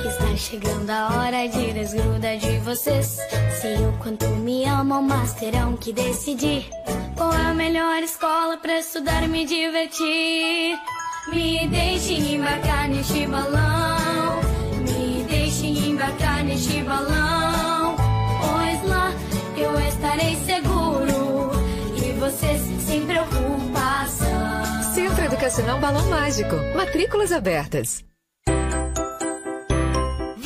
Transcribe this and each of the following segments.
que está chegando a hora de desgrudar de vocês. Sei o quanto me amam, mas terão que decidir. Qual é a melhor escola para estudar e me divertir? Me deixe embarcar neste balão. Me deixe embarcar neste balão. Pois lá eu estarei seguro. E vocês sem preocupação. Centro Educacional Balão Mágico. Matrículas abertas.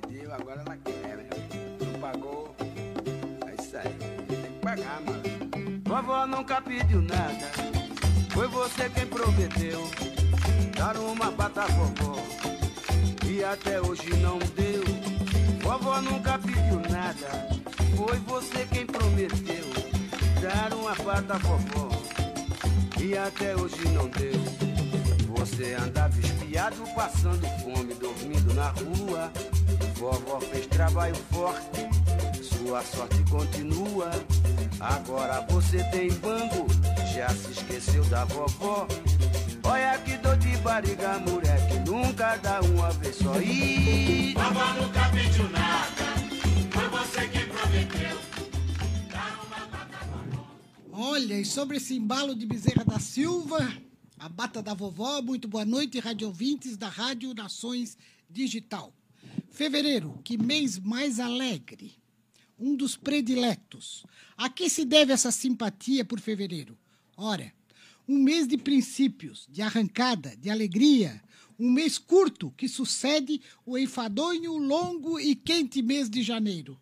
Pediu, agora ela quer, né? Não pagou. É isso aí. Tem que pagar, mano. Vovó nunca pediu nada. Foi você quem prometeu. Dar uma bata à vovó. E até hoje não deu. Vovó nunca pediu nada. Foi você quem prometeu. Dar uma bata à vovó. E até hoje não deu. Você andava espiado, passando fome, dormindo na rua. Vovó fez trabalho forte, sua sorte continua. Agora você tem banco, já se esqueceu da vovó. Olha que dor de barriga, moleque, nunca dá uma vez só. Ih, Vovó nunca pediu nada. Foi você quem prometeu. Olha, e sobre esse embalo de Bezerra da Silva, a bata da vovó, muito boa noite, rádio ouvintes da Rádio Nações Digital. Fevereiro, que mês mais alegre, um dos prediletos. A que se deve essa simpatia por fevereiro? Ora, um mês de princípios, de arrancada, de alegria, um mês curto que sucede o enfadonho, longo e quente mês de janeiro.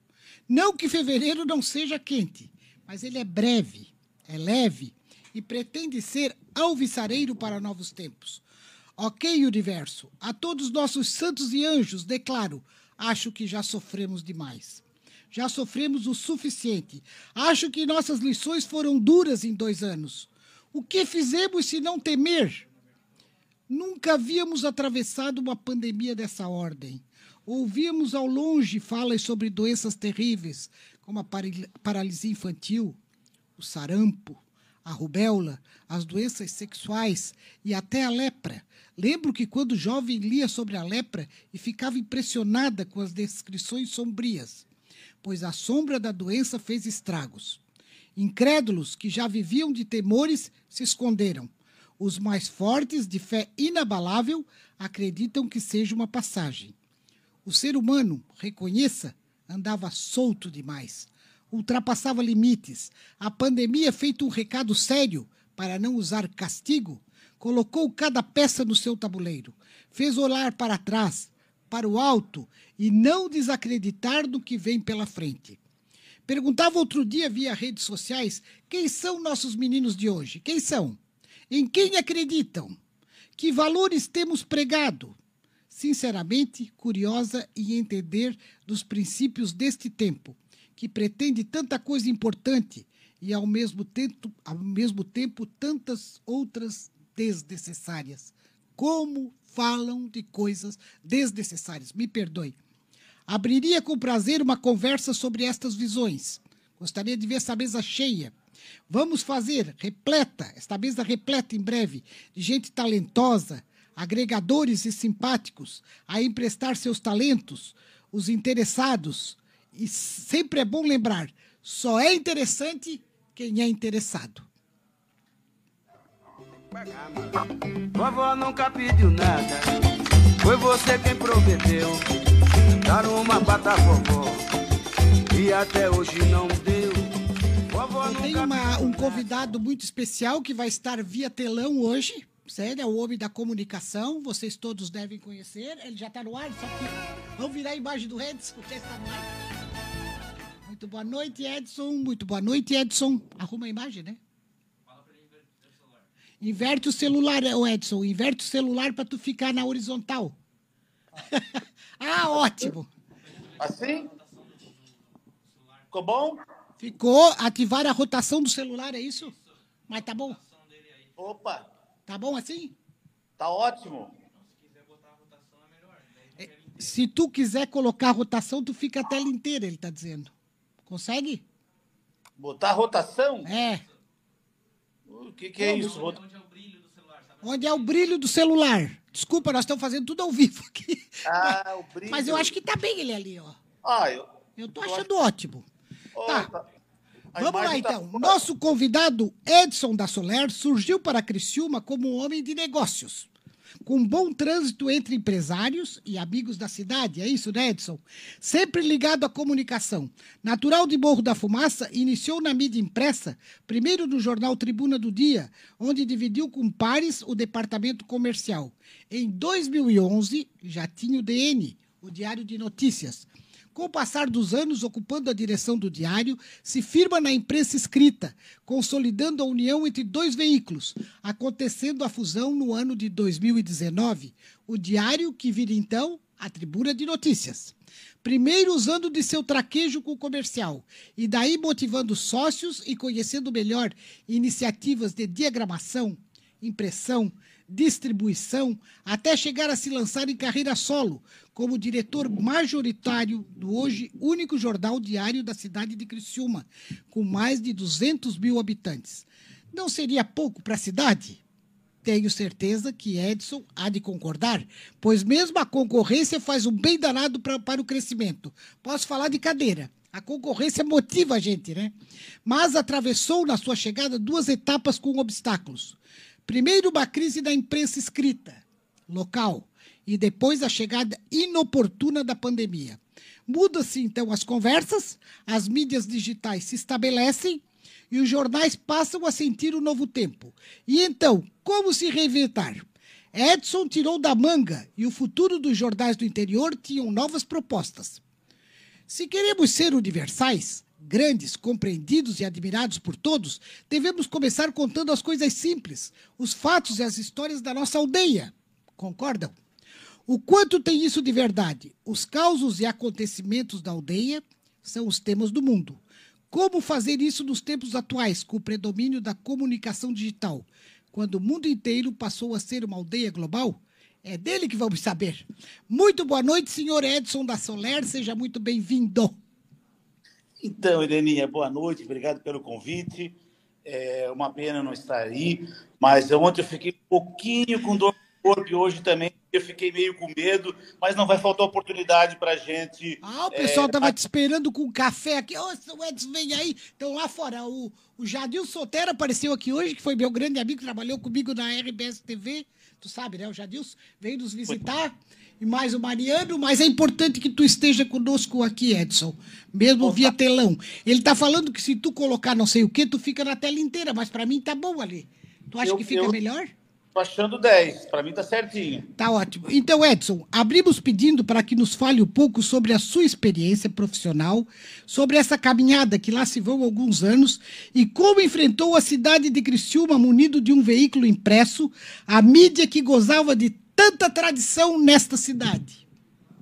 Não que fevereiro não seja quente, mas ele é breve, é leve e pretende ser alvissareiro para novos tempos. Ok, universo, a todos nossos santos e anjos declaro: acho que já sofremos demais. Já sofremos o suficiente. Acho que nossas lições foram duras em dois anos. O que fizemos se não temer? Nunca havíamos atravessado uma pandemia dessa ordem. Ouvíamos ao longe falas sobre doenças terríveis, como a paralisia infantil, o sarampo, a rubéola, as doenças sexuais e até a lepra. Lembro que quando jovem lia sobre a lepra e ficava impressionada com as descrições sombrias, pois a sombra da doença fez estragos. Incrédulos que já viviam de temores se esconderam. Os mais fortes, de fé inabalável, acreditam que seja uma passagem. O ser humano, reconheça, andava solto demais ultrapassava limites. A pandemia, feito um recado sério para não usar castigo, colocou cada peça no seu tabuleiro, fez olhar para trás, para o alto e não desacreditar do que vem pela frente. Perguntava outro dia via redes sociais quem são nossos meninos de hoje? Quem são? Em quem acreditam? Que valores temos pregado? Sinceramente, curiosa em entender dos princípios deste tempo, que pretende tanta coisa importante e, ao mesmo tempo, ao mesmo tempo tantas outras desnecessárias. Como falam de coisas desnecessárias? Me perdoe. Abriria com prazer uma conversa sobre estas visões. Gostaria de ver essa mesa cheia. Vamos fazer repleta, esta mesa repleta em breve, de gente talentosa, agregadores e simpáticos, a emprestar seus talentos, os interessados, e sempre é bom lembrar: só é interessante quem é interessado. Vovó nunca pediu nada, foi você quem prometeu dar uma bata vovó e até hoje não deu. Vovó Eu tenho uma, um convidado muito especial que vai estar via telão hoje. Sério, é o homem da comunicação, vocês todos devem conhecer. Ele já está no ar, só que vamos virar a imagem do Edson, já está no ar. Muito boa noite, Edson. Muito boa noite, Edson. Arruma a imagem, né? Inverte o celular, o Edson. Inverte o celular para tu ficar na horizontal. ah, ótimo. Assim? Ficou bom? Ficou. Ativar a rotação do celular, é isso? Mas tá bom. Opa. Tá bom assim? Tá ótimo. É, se tu quiser colocar a rotação, tu fica a tela inteira, ele tá dizendo. Consegue? Botar a rotação? É. O que, que é isso? Onde é o brilho do celular? Onde é o brilho do celular? Desculpa, nós estamos fazendo tudo ao vivo aqui. Ah, o brilho. Mas eu acho que tá bem ele ali, ó. Ah, eu. Eu tô achando acho... ótimo. Oh, tá. tá. Vamos lá, tá então. Tá... Nosso convidado, Edson da Soler, surgiu para Criciúma como um homem de negócios com bom trânsito entre empresários e amigos da cidade. É isso, né, Edson? Sempre ligado à comunicação. Natural de Morro da Fumaça, iniciou na mídia impressa, primeiro no jornal Tribuna do Dia, onde dividiu com pares o departamento comercial. Em 2011, já tinha o DN, o Diário de Notícias. Com o passar dos anos ocupando a direção do diário, se firma na imprensa escrita, consolidando a união entre dois veículos, acontecendo a fusão no ano de 2019. O diário que vira então a Tribuna de Notícias. Primeiro usando de seu traquejo com o comercial, e daí motivando sócios e conhecendo melhor iniciativas de diagramação, impressão, distribuição, até chegar a se lançar em carreira solo, como diretor majoritário do hoje único jornal diário da cidade de Criciúma, com mais de 200 mil habitantes. Não seria pouco para a cidade? Tenho certeza que Edson há de concordar, pois mesmo a concorrência faz um bem danado pra, para o crescimento. Posso falar de cadeira. A concorrência motiva a gente, né? Mas atravessou na sua chegada duas etapas com obstáculos. Primeiro, uma crise da imprensa escrita, local, e depois a chegada inoportuna da pandemia. Muda-se então as conversas, as mídias digitais se estabelecem e os jornais passam a sentir o novo tempo. E então, como se reinventar? Edson tirou da manga e o futuro dos jornais do interior tinham novas propostas. Se queremos ser universais, grandes, compreendidos e admirados por todos, devemos começar contando as coisas simples, os fatos e as histórias da nossa aldeia. Concordam? O quanto tem isso de verdade? Os causos e acontecimentos da aldeia são os temas do mundo. Como fazer isso nos tempos atuais, com o predomínio da comunicação digital? quando o mundo inteiro passou a ser uma aldeia global? É dele que vamos saber. Muito boa noite, senhor Edson da Soler, seja muito bem-vindo. Então, Ireninha, boa noite, obrigado pelo convite. É uma pena não estar aí, mas ontem eu fiquei um pouquinho com dor no corpo e hoje também eu fiquei meio com medo, mas não vai faltar oportunidade para gente. Ah, o pessoal é, tava te esperando com café aqui. Ô, seu Edson, vem aí. Então, lá fora, o, o Jadil Sotero apareceu aqui hoje, que foi meu grande amigo, trabalhou comigo na RBS TV. Tu sabe, né? O Jadilson veio nos visitar. E mais o Mariano, mas é importante que tu esteja conosco aqui, Edson. Mesmo Opa. via telão. Ele tá falando que se tu colocar não sei o que, tu fica na tela inteira, mas para mim tá bom ali. Tu acha Eu- que fica eu- melhor? Tô achando 10, para mim tá certinho. Tá ótimo. Então, Edson, abrimos pedindo para que nos fale um pouco sobre a sua experiência profissional, sobre essa caminhada que lá se vão alguns anos e como enfrentou a cidade de Criciúma munido de um veículo impresso, a mídia que gozava de tanta tradição nesta cidade.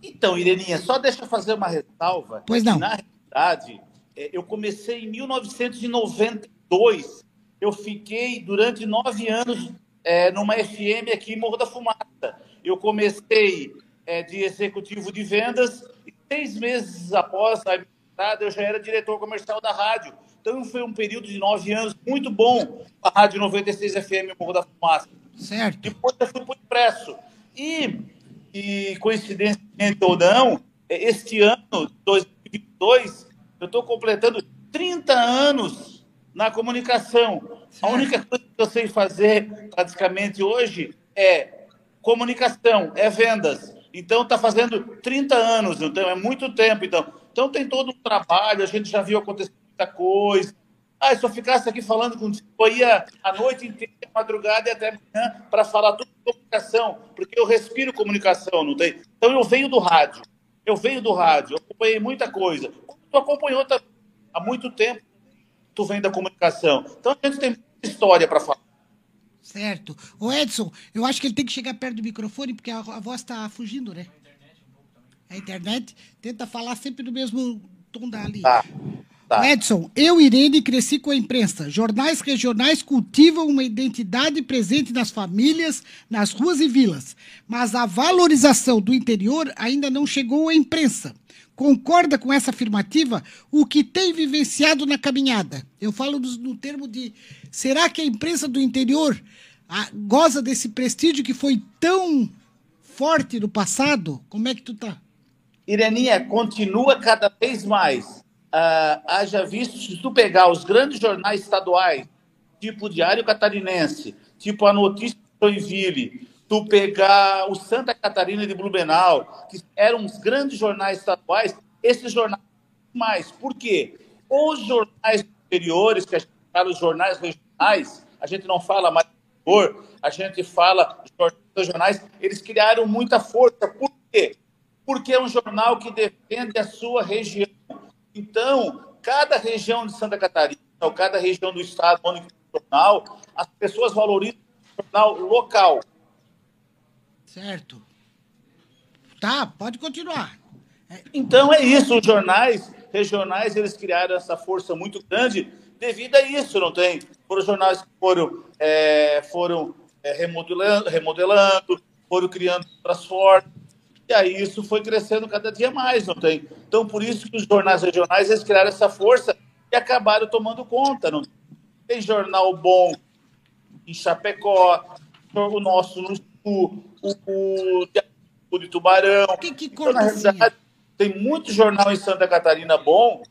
Então, Ireninha, só deixa eu fazer uma ressalva. Pois não. Na realidade, é, eu comecei em 1992. Eu fiquei durante nove anos é, numa FM aqui em Morro da Fumaça. Eu comecei é, de executivo de vendas e seis meses após a minha entrada, eu já era diretor comercial da rádio. Então, foi um período de nove anos muito bom a Rádio 96 FM Morro da Fumaça. Certo? Depois eu fui para o impresso. E, e, coincidentemente ou não, este ano, 2022, eu estou completando 30 anos na comunicação. A única coisa que eu sei fazer, praticamente hoje, é comunicação, é vendas. Então, está fazendo 30 anos, então é muito tempo. Então, então tem todo um trabalho, a gente já viu acontecer muita coisa. Ah, se eu ficasse aqui falando contigo, eu ia a noite inteira, a madrugada e até amanhã para falar tudo de comunicação, porque eu respiro comunicação, não tem? Então eu venho do rádio, eu venho do rádio, eu acompanhei muita coisa. Tu acompanhou também há muito tempo, tu vem da comunicação. Então a gente tem muita história para falar. Certo. Ô, Edson, eu acho que ele tem que chegar perto do microfone, porque a, a voz tá fugindo, né? A internet tenta falar sempre no mesmo tom dali. Tá, tá. Edson, eu, Irene, cresci com a imprensa. Jornais regionais cultivam uma identidade presente nas famílias, nas ruas e vilas. Mas a valorização do interior ainda não chegou à imprensa. Concorda com essa afirmativa? O que tem vivenciado na caminhada? Eu falo no, no termo de será que a imprensa do interior ah, goza desse prestígio que foi tão forte no passado? Como é que tu tá? Ireninha, continua cada vez mais. Ah, haja visto, se tu pegar os grandes jornais estaduais, tipo o Diário Catarinense, tipo a Notícia de Joinville, tu pegar o Santa Catarina de Blumenau, que eram os grandes jornais estaduais, esses jornais mais. Por quê? Os jornais superiores, que a gente fala os jornais regionais, a gente não fala mais interior, a gente fala jornais regionais, eles criaram muita força. Por quê? Porque é um jornal que defende a sua região. Então, cada região de Santa Catarina, ou cada região do estado onde jornal, as pessoas valorizam o jornal local. Certo. Tá, pode continuar. Então é isso, os jornais regionais, eles criaram essa força muito grande devido a isso, não tem? Foram jornais que foram, é, foram é, remodelando, remodelando, foram criando outras formas, e aí isso foi crescendo cada dia mais, não tem? Então, por isso que os jornais regionais, eles criaram essa força e acabaram tomando conta, não tem jornal bom em Chapecó, o nosso no Sul, o, o, de Tubarão. Que, que Então, na realidade, tem muito jornal em Santa Catarina bom,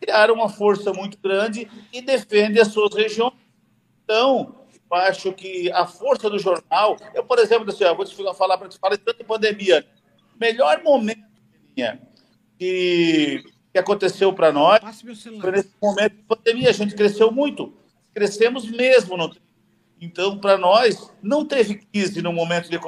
criaram uma força muito grande e defende as suas regiões. Então, eu acho que a força do jornal, eu, por exemplo, assim, ó, vou te falar para te falar tanto de pandemia. Melhor momento que, que aconteceu para nós foi nesse momento de pandemia. A gente cresceu muito, crescemos mesmo. Tem- Então, para nós, não teve crise no momento de,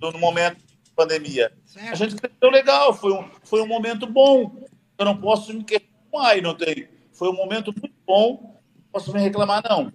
no momento de pandemia. Certo. A gente cresceu legal, foi um, foi um momento bom. Eu não posso me queixar, não tem. Foi um momento muito bom, não posso me reclamar, não.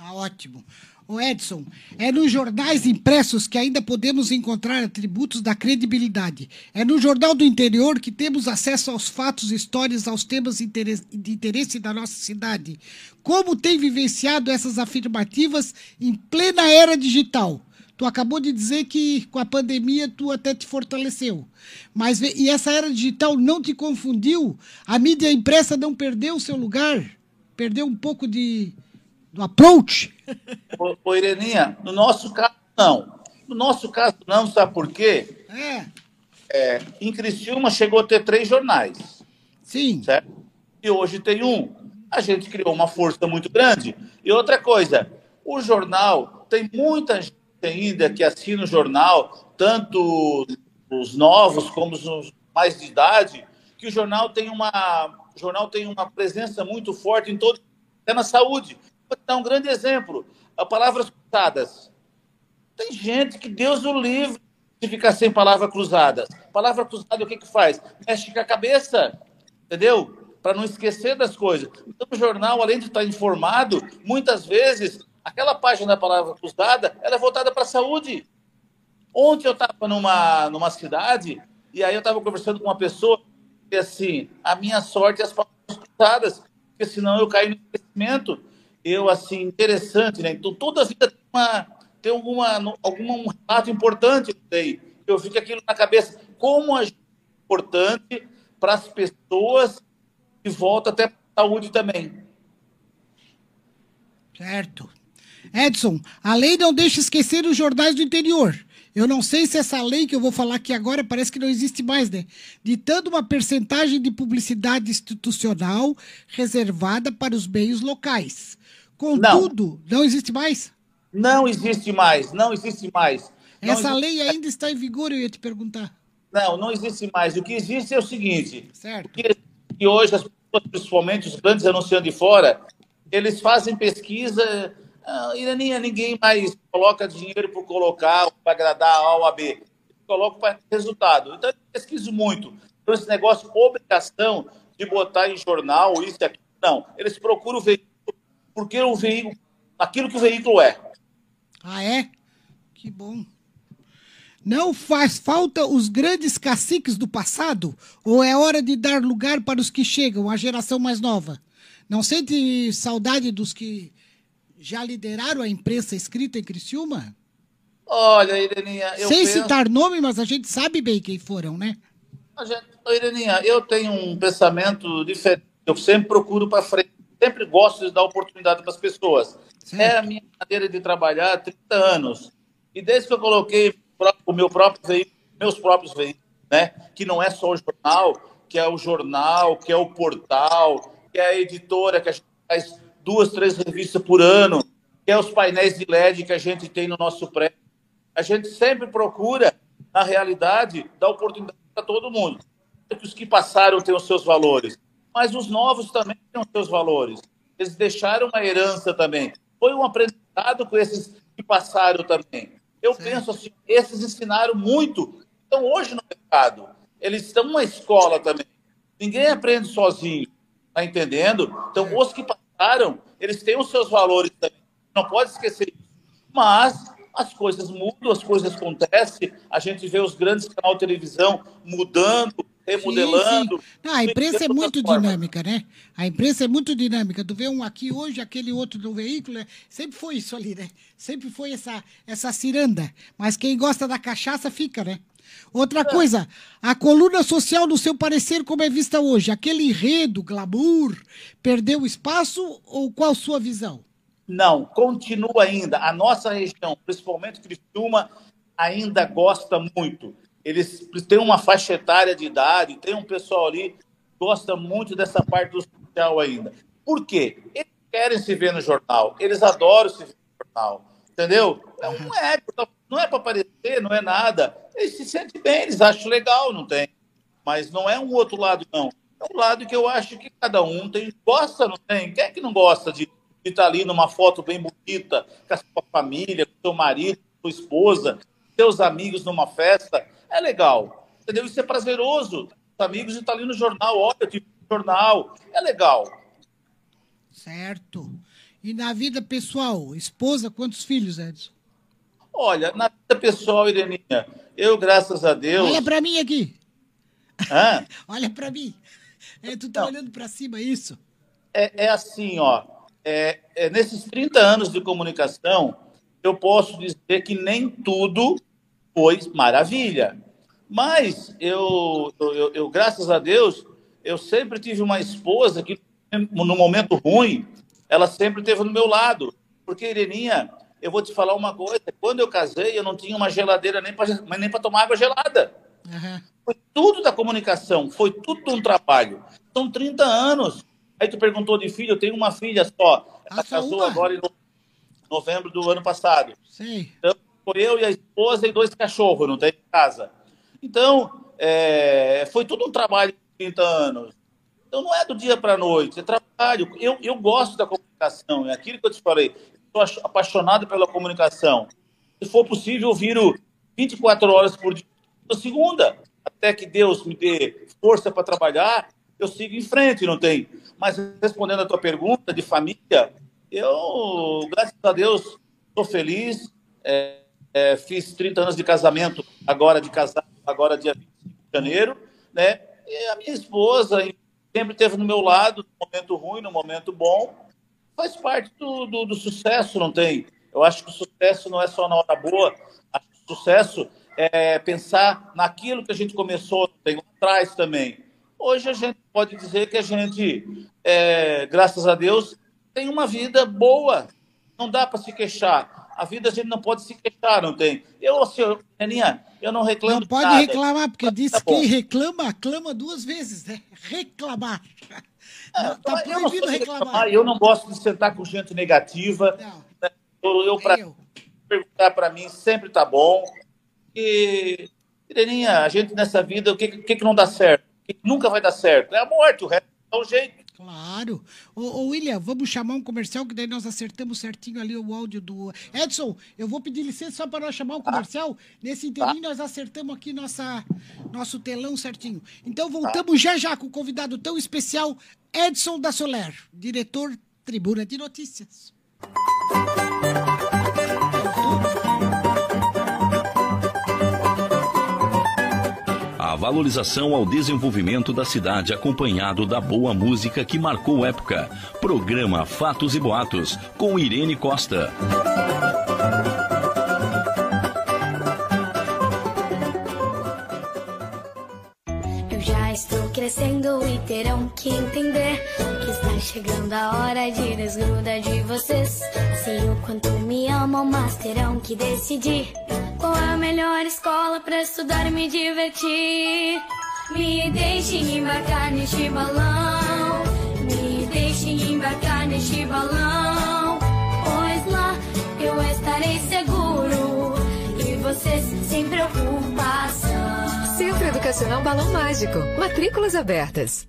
Tá ótimo. Ô Edson, é nos jornais impressos que ainda podemos encontrar atributos da credibilidade. É no Jornal do Interior que temos acesso aos fatos, histórias, aos temas de interesse da nossa cidade. Como tem vivenciado essas afirmativas em plena era digital? Tu acabou de dizer que com a pandemia tu até te fortaleceu. Mas e essa era digital não te confundiu? A mídia impressa não perdeu o seu lugar? Perdeu um pouco de do approach? Ô, ô, Ireninha, no nosso caso, não. No nosso caso, não, sabe por quê? É. é em Criciúma chegou a ter três jornais. Sim. Certo? E hoje tem um. A gente criou uma força muito grande. E outra coisa, o jornal, tem muita gente ainda que assina o jornal, tanto os novos como os mais de idade, que o jornal tem uma, jornal tem uma presença muito forte em todo, até na saúde. Vou dar um grande exemplo. A palavras cruzadas. Tem gente que Deus o livre de ficar sem palavras cruzadas. Palavra cruzada, o que que faz? Mexe com a cabeça, entendeu? Para não esquecer das coisas. Então, o jornal, além de estar informado, muitas vezes, aquela página da palavra cruzada, ela é voltada para a saúde. Ontem eu estava numa, numa cidade, e aí eu estava conversando com uma pessoa, e assim, a minha sorte é as palavras cruzadas, porque senão eu caio no esquecimento eu, assim, interessante, né? Então, toda a vida tem, uma, tem alguma, alguma, um relato importante, sei. Eu fico aquilo na cabeça. Como a é importante para as pessoas e volta até a saúde também. Certo. Edson, a lei não deixa esquecer os jornais do interior. Eu não sei se essa lei que eu vou falar aqui agora parece que não existe mais, né? Ditando uma percentagem de publicidade institucional reservada para os meios locais. Contudo, não, não existe mais? Não existe mais, não existe mais. Não Essa existe lei ainda está em vigor, eu ia te perguntar. Não, não existe mais. O que existe é o seguinte: certo. que, que hoje as pessoas, principalmente os grandes anunciantes de fora, eles fazem pesquisa. Ah, Iraninha, ninguém mais coloca dinheiro para colocar, para agradar A B. Coloca para resultado. Então, eu pesquiso muito. Então, esse negócio, obrigação de botar em jornal, isso e aquilo, não. Eles procuram ver porque o veículo, aquilo que o veículo é. Ah, é? Que bom. Não faz falta os grandes caciques do passado? Ou é hora de dar lugar para os que chegam, a geração mais nova? Não sente saudade dos que já lideraram a imprensa escrita em Criciúma? Olha, Ireninha, eu Sem penso... citar nome, mas a gente sabe bem quem foram, né? A gente... Ireninha, eu tenho um pensamento diferente. Eu sempre procuro para frente sempre gosto de dar oportunidade para as pessoas. Certo. É a minha maneira de trabalhar há 30 anos. E desde que eu coloquei o meu próprio veículo, meus próprios veículos, né? que não é só o jornal, que é o jornal, que é o portal, que é a editora, que a gente faz duas, três revistas por ano, que é os painéis de LED que a gente tem no nosso prédio. A gente sempre procura, na realidade, dar oportunidade para todo mundo. Que os que passaram têm os seus valores mas os novos também têm os seus valores. Eles deixaram uma herança também. Foi um aprendizado com esses que passaram também. Eu Sim. penso assim, esses ensinaram muito. Então, hoje no mercado, eles estão numa escola também. Ninguém aprende sozinho, tá entendendo? Então, os que passaram, eles têm os seus valores também. Não pode esquecer isso. Mas as coisas mudam, as coisas acontecem. A gente vê os grandes canais de televisão mudando, remodelando. Sim, sim. Não, a imprensa é muito dinâmica, né? A imprensa é muito dinâmica. Tu vê um aqui hoje, aquele outro do veículo, né? sempre foi isso ali, né? Sempre foi essa, essa ciranda. Mas quem gosta da cachaça fica, né? Outra coisa, a coluna social, no seu parecer, como é vista hoje? Aquele enredo, glamour, perdeu espaço ou qual sua visão? Não, continua ainda. A nossa região, principalmente Criciúma, ainda gosta muito eles têm uma faixa etária de idade, tem um pessoal ali que gosta muito dessa parte do social ainda. Por quê? Eles querem se ver no jornal, eles adoram se ver no jornal, entendeu? Não é, não é para aparecer, não é nada. Eles se sentem bem, eles acham legal, não tem. Mas não é um outro lado, não. É um lado que eu acho que cada um tem, gosta, não tem? Quem é que não gosta de, de estar ali numa foto bem bonita, com a sua família, com seu marido, com sua esposa, seus amigos numa festa? é legal. Entendeu? Isso é prazeroso. Os amigos estão ali no jornal, olha, eu tive no jornal. É legal. Certo. E na vida pessoal, esposa, quantos filhos, Edson? Olha, na vida pessoal, Ireninha, eu, graças a Deus. Olha para mim aqui. Hã? Olha para mim. É, tu tá Não. olhando para cima, é isso? É, é assim, ó. É, é, nesses 30 anos de comunicação, eu posso dizer que nem tudo foi maravilha. Mas eu, eu, eu- eu, graças a Deus, eu sempre tive uma esposa que, no momento ruim, ela sempre esteve no meu lado. Porque, Ireninha, eu vou te falar uma coisa: quando eu casei, eu não tinha uma geladeira nem para nem pra tomar água gelada. Aham. Foi tudo da comunicação, foi tudo um trabalho. São 30 anos. Aí tu perguntou de filho, eu tenho uma filha só. Ela Ah, casou uma? agora em no- novembro do ano passado. Sei. Então, foi eu e a esposa e dois cachorros, não tem em casa. Então, é, foi tudo um trabalho de 30 anos. Então, não é do dia para a noite, é trabalho. Eu, eu gosto da comunicação, é aquilo que eu te falei. Estou apaixonado pela comunicação. Se for possível, eu viro 24 horas por dia, segunda. Até que Deus me dê força para trabalhar, eu sigo em frente, não tem. Mas respondendo a tua pergunta de família, eu, graças a Deus, estou feliz. É, é, fiz 30 anos de casamento, agora de casado, agora dia 25 de janeiro, né? E a minha esposa sempre esteve no meu lado, no momento ruim, no momento bom. Faz parte do, do, do sucesso, não tem? Eu acho que o sucesso não é só na hora boa. Acho que o sucesso é pensar naquilo que a gente começou tem atrás também. Hoje a gente pode dizer que a gente, é, graças a Deus, tem uma vida boa. Não dá para se queixar. A vida a gente não pode se queixar, não tem? Eu, assim, eu, Aninha, eu não reclamo Não de pode nada. reclamar, porque diz Tá que reclama, aclama duas vezes, né? Reclamar. Não, tá eu proibido de reclamar. Eu não gosto de sentar com gente negativa. Né? Eu, eu pra eu. perguntar para mim sempre tá bom. E, Ireninha, a gente nessa vida, o que, que, que não dá certo? O que nunca vai dar certo? É a morte, o resto é o jeito. Claro. Ô, ô, William, vamos chamar um comercial que daí nós acertamos certinho ali o áudio do. Edson, eu vou pedir licença só para nós chamar um comercial. Nesse inteirinho nós acertamos aqui nossa, nosso telão certinho. Então voltamos já já com o convidado tão especial, Edson da Soler, diretor Tribuna de Notícias. A valorização ao desenvolvimento da cidade acompanhado da boa música que marcou época. Programa Fatos e Boatos com Irene Costa. Eu já estou crescendo e terão que entender que está chegando a hora de desgrudar de vocês. Sei o quanto me amam, mas terão que decidir qual a melhor escola para estudar e me divertir. Me deixem embarcar neste balão, me deixem embarcar neste balão, pois lá eu estarei seguro e vocês sem preocupação. Centro Educacional Balão Mágico. Matrículas abertas.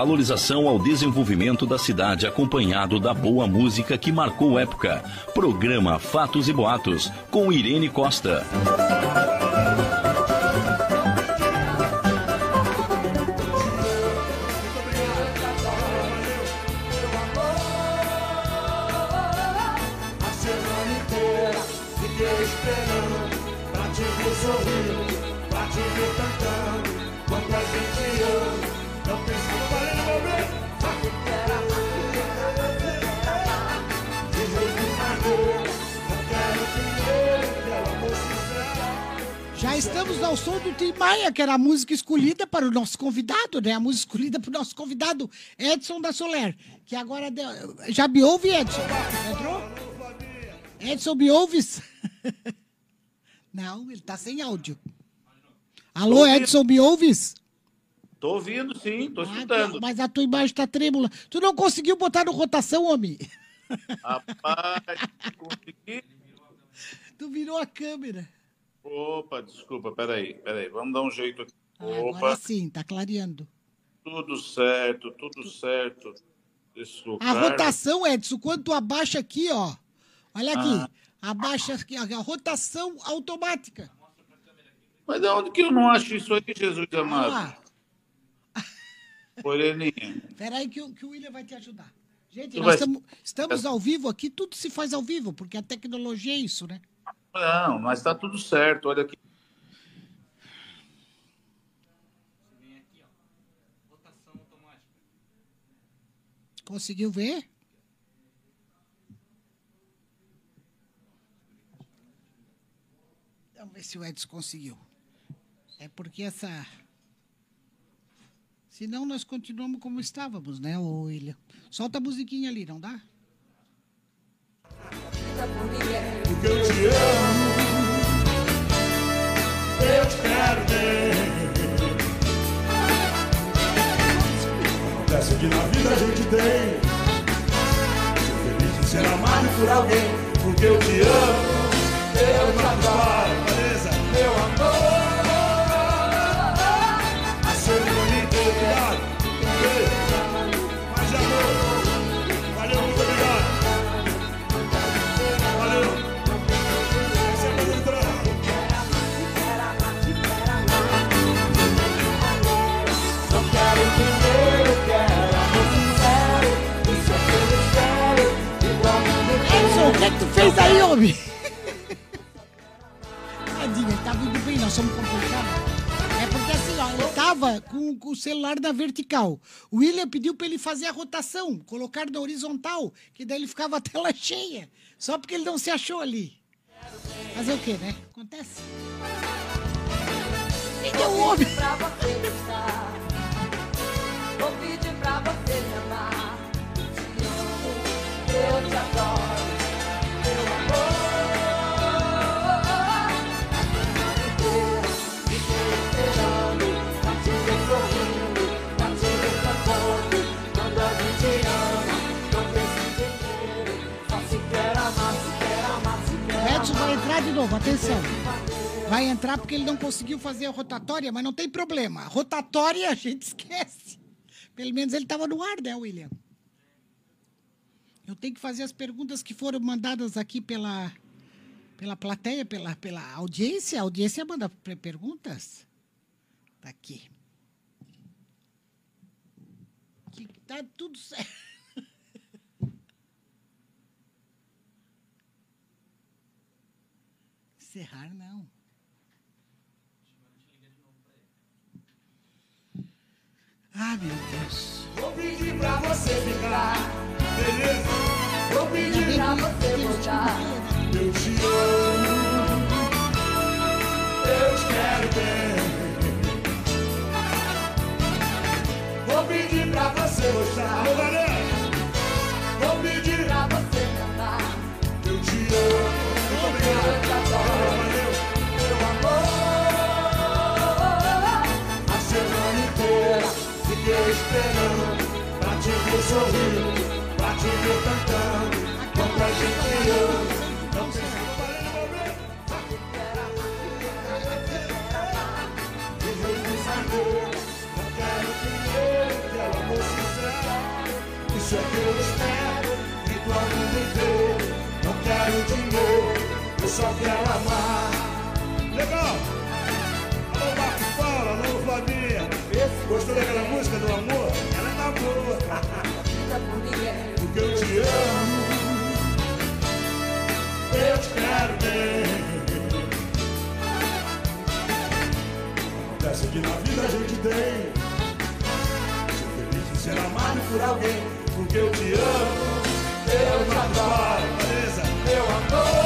Valorização ao desenvolvimento da cidade acompanhado da boa música que marcou época. Programa Fatos e Boatos, com Irene Costa. Estamos ao som do Tim Maia, que era a música escolhida para o nosso convidado, né? A música escolhida para o nosso convidado, Edson da Soler. Que agora. deu- Já me ouve, Edson? Entrou? Edson, me ouves? Não, ele tá sem áudio. Alô. Edson, me ouves? Tô ouvindo, sim, tô Ah, escutando. mas a tua imagem tá trêmula. Tu não conseguiu botar no rotação, homem? Rapaz, consegui. Tu virou a câmera. Opa, desculpa, peraí, peraí. Vamos dar um jeito aqui. Ah, Agora Opa, sim, tá clareando. tudo certo, tudo certo. A rotação, Edson, quando tu abaixa aqui, ó. Olha aqui. Ah. Abaixa aqui, a rotação automática. Mas de onde que eu não acho isso aí, Jesus Olha amado? Moreninha. Peraí que, o- que o William vai te ajudar. Gente, Tu nós vai- tamo- estamos ao vivo aqui, tudo se faz ao vivo, porque a tecnologia é isso, né? Não, mas tá tudo certo, olha aqui. Conseguiu ver? Vamos ver se o Edson conseguiu. É porque essa. Senão nós continuamos como estávamos, né, William? Solta a musiquinha ali, não dá? Porque eu te amo, eu te quero bem. Acontece que na vida a gente tem. Ser feliz de ser amado por alguém. Porque eu te amo, eu te adoro, tu fez aí, homem? Tadinho, ele tava indo bem, nós somos complicados. É porque assim, ó, ele tava com, com o celular na vertical. O William pediu pra ele fazer a rotação, colocar na horizontal, que daí ele ficava a tela cheia. Só porque ele não se achou ali. Fazer o quê, né? Acontece. E deu o homem. pra você gostar. Vou pedir pra você me amar. Te amo, eu te adoro. Entrar de novo, atenção. Vai entrar porque ele não conseguiu fazer a rotatória, mas não tem problema. Rotatória a gente esquece. Pelo menos ele estava no ar, né, William? Eu tenho que fazer as perguntas que foram mandadas aqui pela, pela plateia, pela, pela audiência. A audiência manda perguntas. Tá aqui. Que tá tudo certo. encerrar, não. Ah, meu Deus. Vou pedir pra você ficar, beleza? Vou pedir pra você voltar. Eu te amo. Eu te quero bem. Vou pedir pra você gostar. Vou pedir pra você cantar. Eu te amo. Eu te quero. Ver cantando. Quando a gente ama, não amor sincero. Isso é que eu espero e mundo inteiro. Não quero dinheiro, eu só quero amar. Legal! Alô, Marcos Paulo, alô, Flavinha. Gostou daquela música do amor? Eu te amo. Eu quero bem. Acontece que na vida a gente tem. Ser feliz de ser amado por alguém. Porque eu te amo. Eu te adoro. Beleza? Meu amor.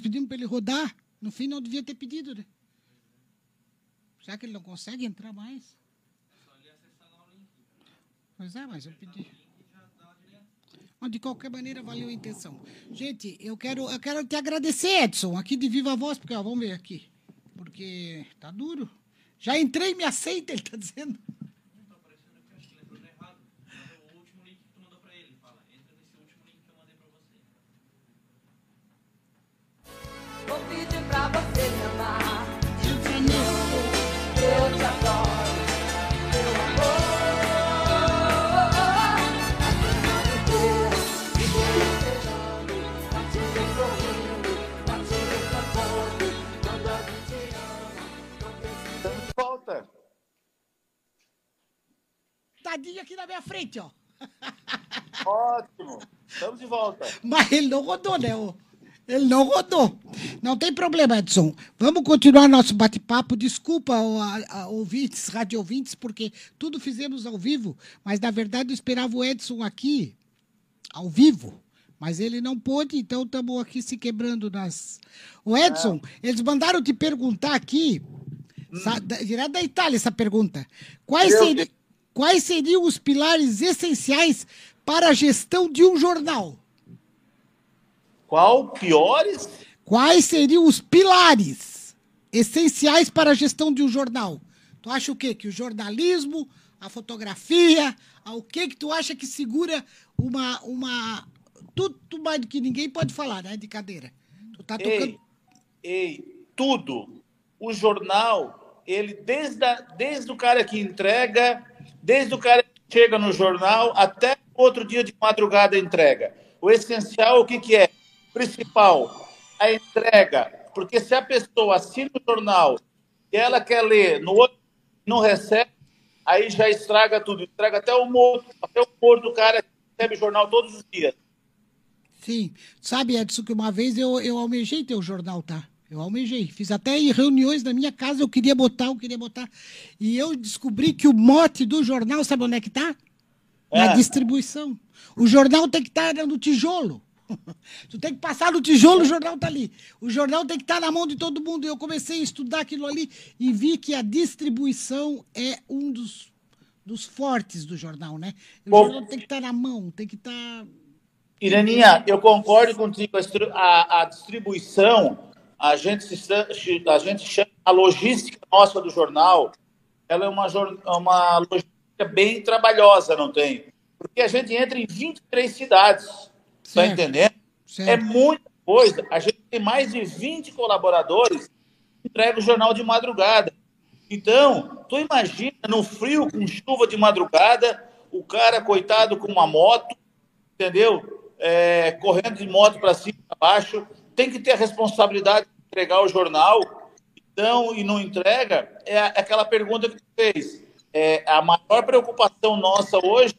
Pedimos para ele rodar. No fim, não devia ter pedido, né? Será que ele não consegue entrar mais? Pois é, mas eu pedi. Mas de qualquer maneira, valeu a intenção. Gente, eu quero, eu quero te agradecer, Edson, aqui de Viva Voz, porque ó, vamos ver aqui. Porque tá duro. Já entrei, me aceita, ele tá dizendo. Vou pedir pra você me amar. Eu te. Tadinho aqui na minha frente, ó. Ótimo. Estamos de volta. Mas ele não rodou, né? ô? Ele não rodou. Não tem problema, Edson. Vamos continuar nosso bate-papo. Desculpa, ó, a- a- ouvintes, rádio ouvintes, porque tudo fizemos ao vivo, mas na verdade eu esperava o Edson aqui, ao vivo. Mas ele não pôde, então estamos aqui se quebrando nas. O Edson, eles mandaram te perguntar aqui, sa- da- direto da Itália, essa pergunta. Quais, seri- quais seriam os pilares essenciais para a gestão de um jornal? Qual piores? Quais seriam os pilares essenciais para a gestão de um jornal? Tu acha o quê? Que o jornalismo, a fotografia, o que que tu acha que segura uma uma tudo, tudo mais do que ninguém pode falar, né, de cadeira. Tu tá tocando Ei, ei, tudo. O jornal, ele desde, a- desde o cara que entrega, desde o cara que chega no jornal, até outro dia de madrugada entrega. O essencial, o que, que é? Principal, a entrega. Porque se a pessoa assina o jornal e ela quer ler, no outro não recebe, aí já estraga tudo. Estraga até o humor, até o humor do cara que recebe jornal todos os dias. Sim. Sabe, Edson, que uma vez eu, eu almejei ter o jornal, tá? Eu almejei. Fiz até em reuniões na minha casa, eu queria botar, eu queria botar. E eu descobri que o mote do jornal, sabe onde é que tá? Na É. distribuição. O jornal tem que estar no tijolo. Tu tem que passar no tijolo, o jornal tá ali. O jornal tem que estar na mão de todo mundo. E eu comecei a estudar aquilo ali e vi que a distribuição é um dos, dos fortes do jornal, né? O Bom. jornal tem que estar na mão, tem que estar. Iraninha, eu concordo contigo. A A, distribuição, a gente, se, a gente chama a logística nossa do jornal, ela é uma, uma logística bem trabalhosa, não tem? Porque a gente entra em 23 cidades, tá Certo. entendendo? Certo. É muita coisa. A gente tem mais de 20 colaboradores que entregam o jornal de madrugada. Então, tu imagina no frio, com chuva de madrugada, o cara, coitado, com uma moto, entendeu? É, correndo de moto para cima e para baixo, tem que ter a responsabilidade de entregar o jornal. Então, e não entrega, é a- aquela pergunta que tu fez. É, a maior preocupação nossa hoje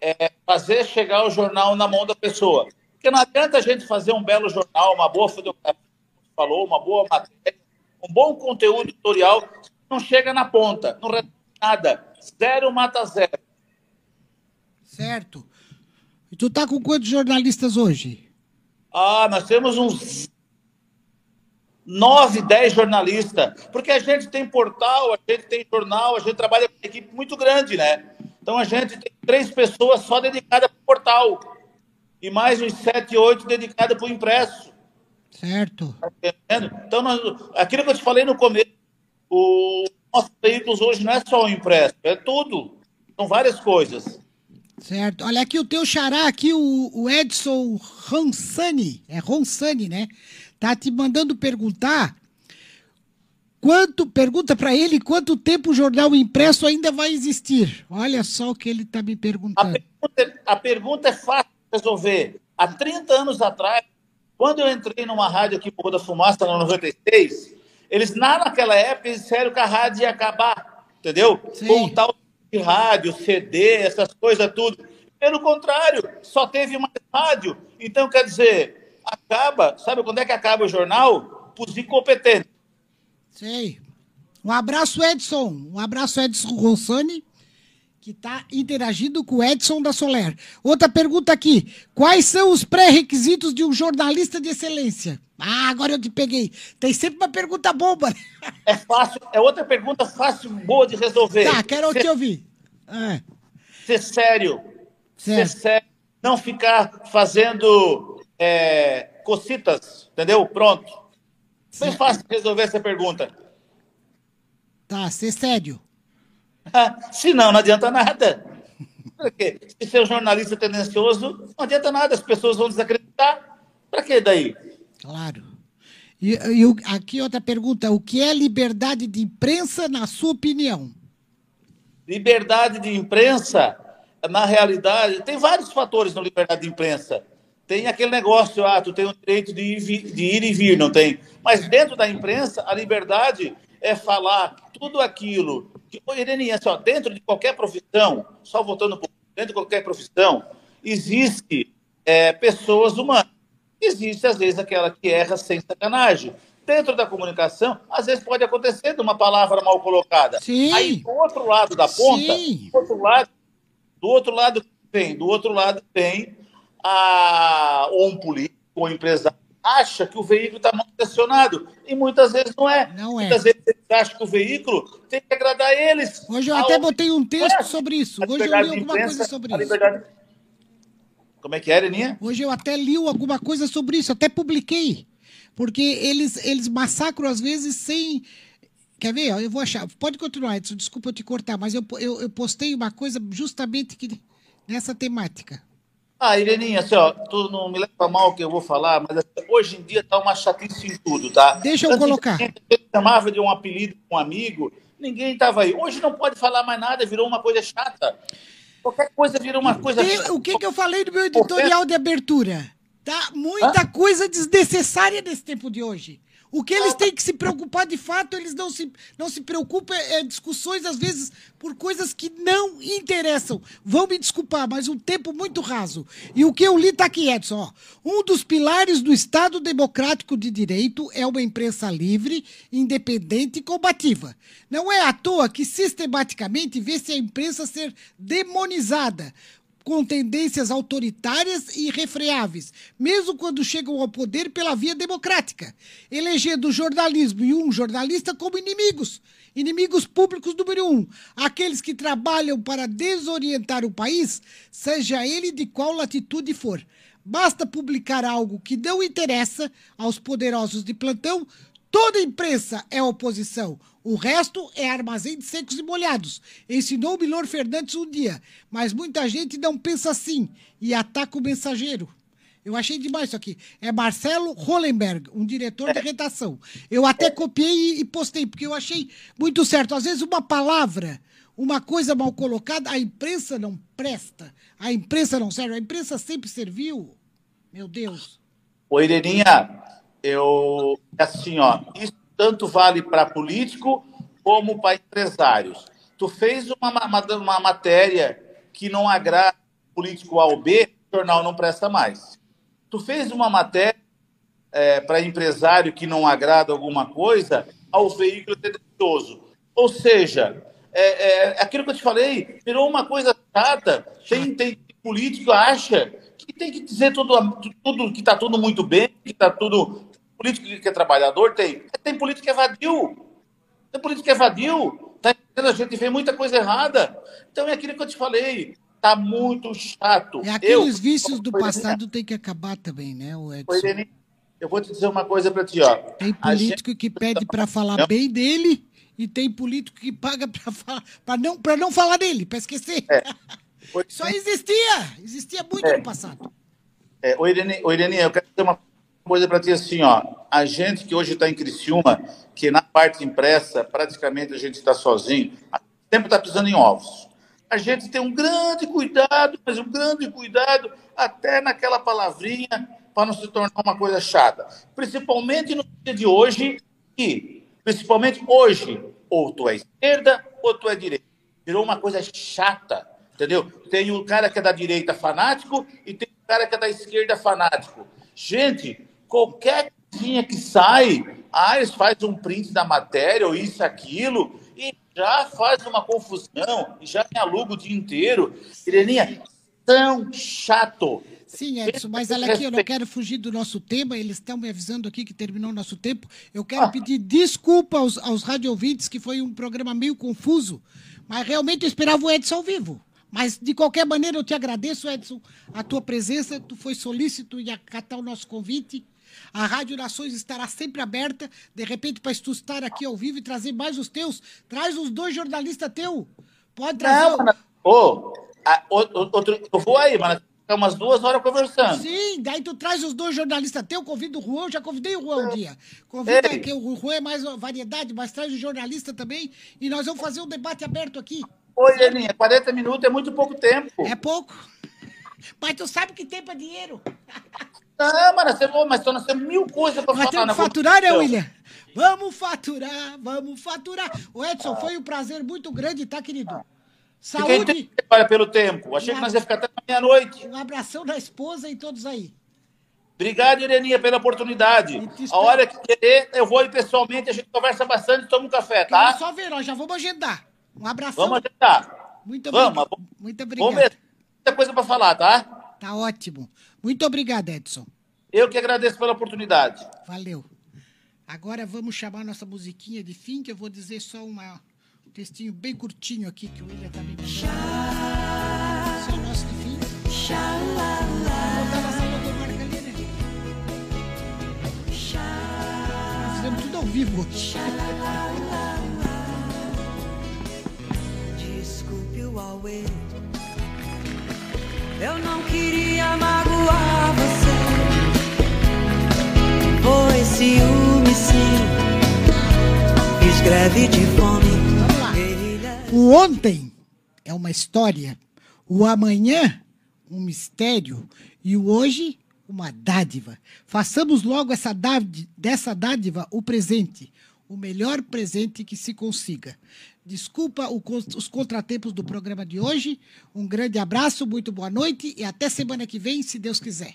é fazer chegar o jornal na mão da pessoa. Porque não adianta a gente fazer um belo jornal, uma boa fotografia, como falou, uma boa matéria, um bom conteúdo editorial, não chega na ponta, não resolve nada. Zero mata zero. Certo. E tu tá com quantos jornalistas hoje? Ah, nós temos uns nove, dez jornalistas, porque a gente tem portal, a gente tem jornal, a gente trabalha com uma equipe muito grande, né? Então a gente tem três pessoas só dedicadas para o portal e mais uns sete, oito dedicadas para o impresso. Certo. Tá entendendo? Então, nós, aquilo que eu te falei no começo, o nossos veículos hoje não é só o impresso, é tudo. São várias coisas. Certo. Olha aqui o teu xará, aqui o, o Edson Ronsani, é Ronsani, né? Tá te mandando perguntar quanto, pergunta para ele quanto tempo o jornal impresso ainda vai existir. Olha só o que ele tá me A perguntando. pergunta, a pergunta é fácil de resolver. Há 30 anos atrás, quando eu entrei numa rádio aqui Morro da Fumaça, na 96, eles, naquela época, disseram que a rádio ia acabar, entendeu? Sim. Com o tal de rádio, CD, essas coisas tudo. Pelo contrário, só teve mais rádio. Então, quer dizer, acaba, sabe quando é que acaba o jornal? Os incompetentes. Sei. Um abraço, Edson. Um abraço, Edson Ronsani, que está interagindo com o Edson da Soler. Outra pergunta aqui. Quais são os pré-requisitos de um jornalista de excelência? Ah, agora eu te peguei. Tem sempre uma pergunta bomba. né? É fácil, é outra pergunta fácil, boa de resolver. Tá, quero ser, te ouvir. Ah, ser sério. Ser certo. sério. Não ficar fazendo é, cocitas, entendeu? Pronto. Certo. fácil resolver essa pergunta. Tá, ser sério. Se não, não adianta nada. Para quê? Se ser um jornalista tendencioso, não adianta nada, as pessoas vão desacreditar. Para que daí? Claro. E, e aqui outra pergunta. O que é liberdade de imprensa, na sua opinião? Liberdade de imprensa, na realidade, tem vários fatores na liberdade de imprensa. Tem aquele negócio, ah, tu tem o direito de ir, de ir e vir, não tem? Mas dentro da imprensa, a liberdade é falar tudo aquilo que, Ô, Irene, assim, ó, dentro de qualquer profissão, só voltando um pouco, dentro de qualquer profissão, existe é, pessoas humanas. Existe, às vezes, aquela que erra sem sacanagem. Dentro da comunicação, às vezes pode acontecer de uma palavra mal colocada. Sim. Aí, do outro lado da ponta, Sim. do outro lado, do outro lado tem, do outro lado tem a, ou um político ou um empresário acha que o veículo está mal intencionado e muitas vezes não é. Não é. Muitas vezes eles acham que o veículo tem que agradar eles. Hoje eu até botei um texto É. sobre isso. Hoje eu li alguma coisa sobre isso. Como é que é, Areninha? Hoje eu até li alguma coisa sobre isso, até publiquei. Porque eles, eles massacram às vezes sem. Quer ver? Eu vou achar. Pode continuar, Edson. Desculpa eu te cortar, mas eu, eu, eu postei uma coisa justamente que, nessa temática. Ah, Ireninha, assim, ó, tu não me leva mal o que eu vou falar, mas assim, hoje em dia tá uma chatice em tudo, tá? Deixa eu colocar. Antigamente, a gente chamava de um apelido com um amigo, ninguém tava aí. Hoje não pode falar mais nada, virou uma coisa chata. Qualquer coisa virou uma coisa Tem- o que, que eu falei no meu editorial de abertura? Tá muita coisa desnecessária nesse tempo de hoje. O que eles têm que se preocupar de fato, eles não se, não se preocupam, é, é discussões, às vezes, por coisas que não interessam. Vão me desculpar, mas um tempo muito raso. E o que eu li tá aqui, Edson. Ó. Um dos pilares do Estado Democrático de Direito é uma imprensa livre, independente e combativa. Não é à toa que sistematicamente vê-se a imprensa ser demonizada com tendências autoritárias e irrefreáveis, mesmo quando chegam ao poder pela via democrática, elegendo o jornalismo e um jornalista como inimigos. Inimigos públicos número um, aqueles que trabalham para desorientar o país, seja ele de qual latitude for. Basta publicar algo que não interessa aos poderosos de plantão, toda imprensa é oposição. O resto é armazém de secos e molhados. Ensinou Milor Fernandes um dia, mas muita gente não pensa assim e ataca o mensageiro. Eu achei demais isso aqui. É Marcelo Hollenberg, um diretor de redação. Eu até copiei e- postei, porque eu achei muito certo. Às vezes, uma palavra, uma coisa mal colocada, a imprensa não presta. A imprensa não serve. A imprensa sempre serviu. Meu Deus. Ô, Ireninha, eu. Assim, ó, isso tanto vale para político como para empresários. Tu fez uma, ma- uma matéria que não agrada político A ou B, o jornal não presta mais. Tu fez uma matéria para empresário que não agrada alguma coisa ao veículo tendencioso. Ou seja, é, é aquilo que eu te falei, virou uma coisa chata. Tem, tem político acha que tem que dizer tudo, tudo que está tudo muito bem, que está tudo político que é trabalhador? Tem. Tem político que evadiu. Tem político que evadiu. Tá entendendo? A gente vê muita coisa errada. Então é aquilo que eu te falei. Tá muito chato. E aqueles eu, vícios do passado tem que acabar também, né, o Edson? Irene, eu vou te dizer uma coisa pra ti, ó. Tem A gente- político que pede para falar bem dele e tem político que paga para para não para não falar dele, para esquecer. Foi- Só existia, existia muito É. no passado. É, ô, Irene, ô, Irene, eu quero dizer uma coisa para ti assim, ó. A gente que hoje está em Criciúma, que na parte impressa, praticamente a gente está sozinho, sempre está pisando em ovos. A gente tem um grande cuidado, mas um grande cuidado até naquela palavrinha para não se tornar uma coisa chata. Principalmente no dia de hoje, que, principalmente hoje, ou tu é esquerda ou tu é direita. Virou uma coisa chata, entendeu? Tem o cara que é da direita fanático e tem o cara que é da esquerda fanático. Gente, qualquer coisinha que sai, ah, eles fazem um print da matéria ou isso, aquilo, e já faz uma confusão, e já me aluga o dia inteiro. Ireninha, tão chato. Sim, Edson, mas olha aqui, eu não quero fugir do nosso tema, eles estão me avisando aqui que terminou o nosso tempo. Eu quero Ah. pedir desculpa aos, aos radiovintes, que foi um programa meio confuso, mas realmente eu esperava o Edson ao vivo. Mas, de qualquer maneira, eu te agradeço, Edson, a tua presença, tu foi solícito em acatar o nosso convite. A Rádio Nações estará sempre aberta, de repente, para tu estar aqui ao vivo e trazer mais os teus. Traz os dois jornalistas teus. Pode trazer. Não, o- mano. Ô, a- o- o- outro, eu vou aí, mano. Ficar umas duas horas conversando. Sim, daí tu traz os dois jornalistas teus, convida o Juan, já convidei o Juan um dia. Convida, Ei. que o Juan é mais variedade, mas traz o jornalista também e nós vamos fazer um debate aberto aqui. Oi, Leninha, 40 minutos é muito pouco tempo. É pouco. Mas tu sabe que tempo é dinheiro. Não, mano, você, ô, mas nós temos mil coisas pra Nós falar. temos que faturar, né, competição. William? Vamos faturar, vamos faturar. O Edson, foi um prazer muito grande, tá, querido? Fiquei Saúde, triste, olha, pelo tempo. Achei que nós ia ficar até meia-noite. um abração da esposa e todos aí. Obrigado, Ireninha, pela oportunidade. A hora que querer, eu vou pessoalmente, a gente conversa bastante e toma um café, Quero tá? só ver, nós já vamos agendar. Um abração. Vamos agendar. Muito Vamos, obrigado. vamos- Muito Vamos obrigado. ver. Muita coisa pra falar, tá? Tá ótimo. Muito obrigado, Edson. Eu que agradeço pela oportunidade. Valeu. Agora vamos chamar nossa musiquinha de fim, que eu vou dizer só uma, um textinho bem curtinho aqui que o William tá me pedindo. Esse é o nosso de fim. Vou botar na sala do Marca ali, né? Nós fizemos tudo ao vivo hoje. Desculpe o auê. Eu não queria magoar ciúme, sim. Fiz greve de fome. O ontem é uma história, o amanhã, um mistério, e o hoje, uma dádiva. Façamos logo essa dádiva, dessa dádiva o presente, o melhor presente que se consiga. Desculpa os contratempos do programa de hoje. Um grande abraço, muito boa noite e até semana que vem, se Deus quiser.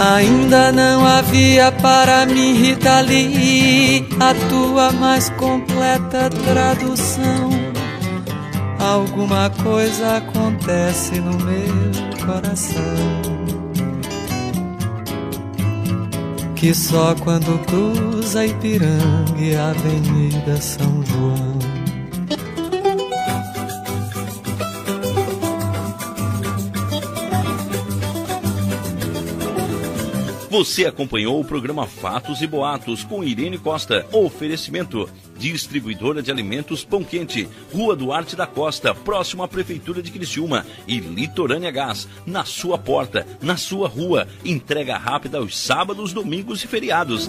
Ainda não havia para mim, Rita Lee, a tua mais completa tradução. Alguma coisa acontece no meu coração. Que só quando cruza Ipiranga e a Avenida São João. Você acompanhou o programa Fatos e Boatos com Irene Costa. Oferecimento: Distribuidora de Alimentos Pão Quente, Rua Duarte da Costa, próximo à Prefeitura de Criciúma. E Litorânea Gás, na sua porta, na sua rua. Entrega rápida aos sábados, domingos e feriados.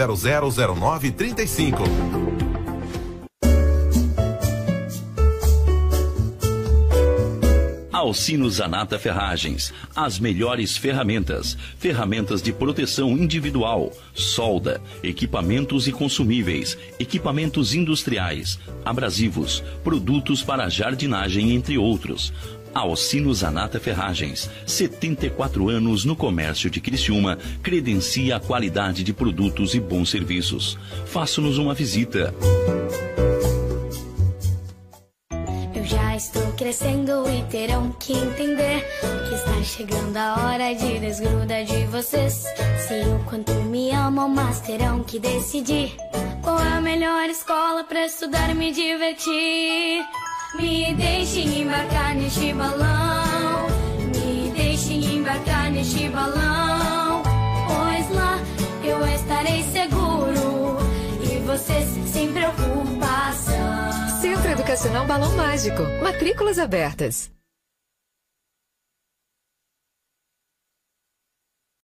000935. Alcino Zanata Ferragens, as melhores ferramentas, ferramentas de proteção individual, solda, equipamentos e consumíveis, equipamentos industriais, abrasivos, produtos para jardinagem, entre outros. Alcino Zanata Ferragens, 74 anos no comércio de Criciúma, credencia a qualidade de produtos e bons serviços. Faça-nos uma visita. Eu já estou crescendo e terão que entender que está chegando a hora de desgruda de vocês. Sei o quanto me amam, mas terão que decidir qual é a melhor escola para estudar e me divertir. Me deixem embarcar neste balão. Me deixem embarcar neste balão. Pois lá eu estarei seguro. E vocês sem preocupação. Centro Educacional Balão Mágico. Matrículas abertas.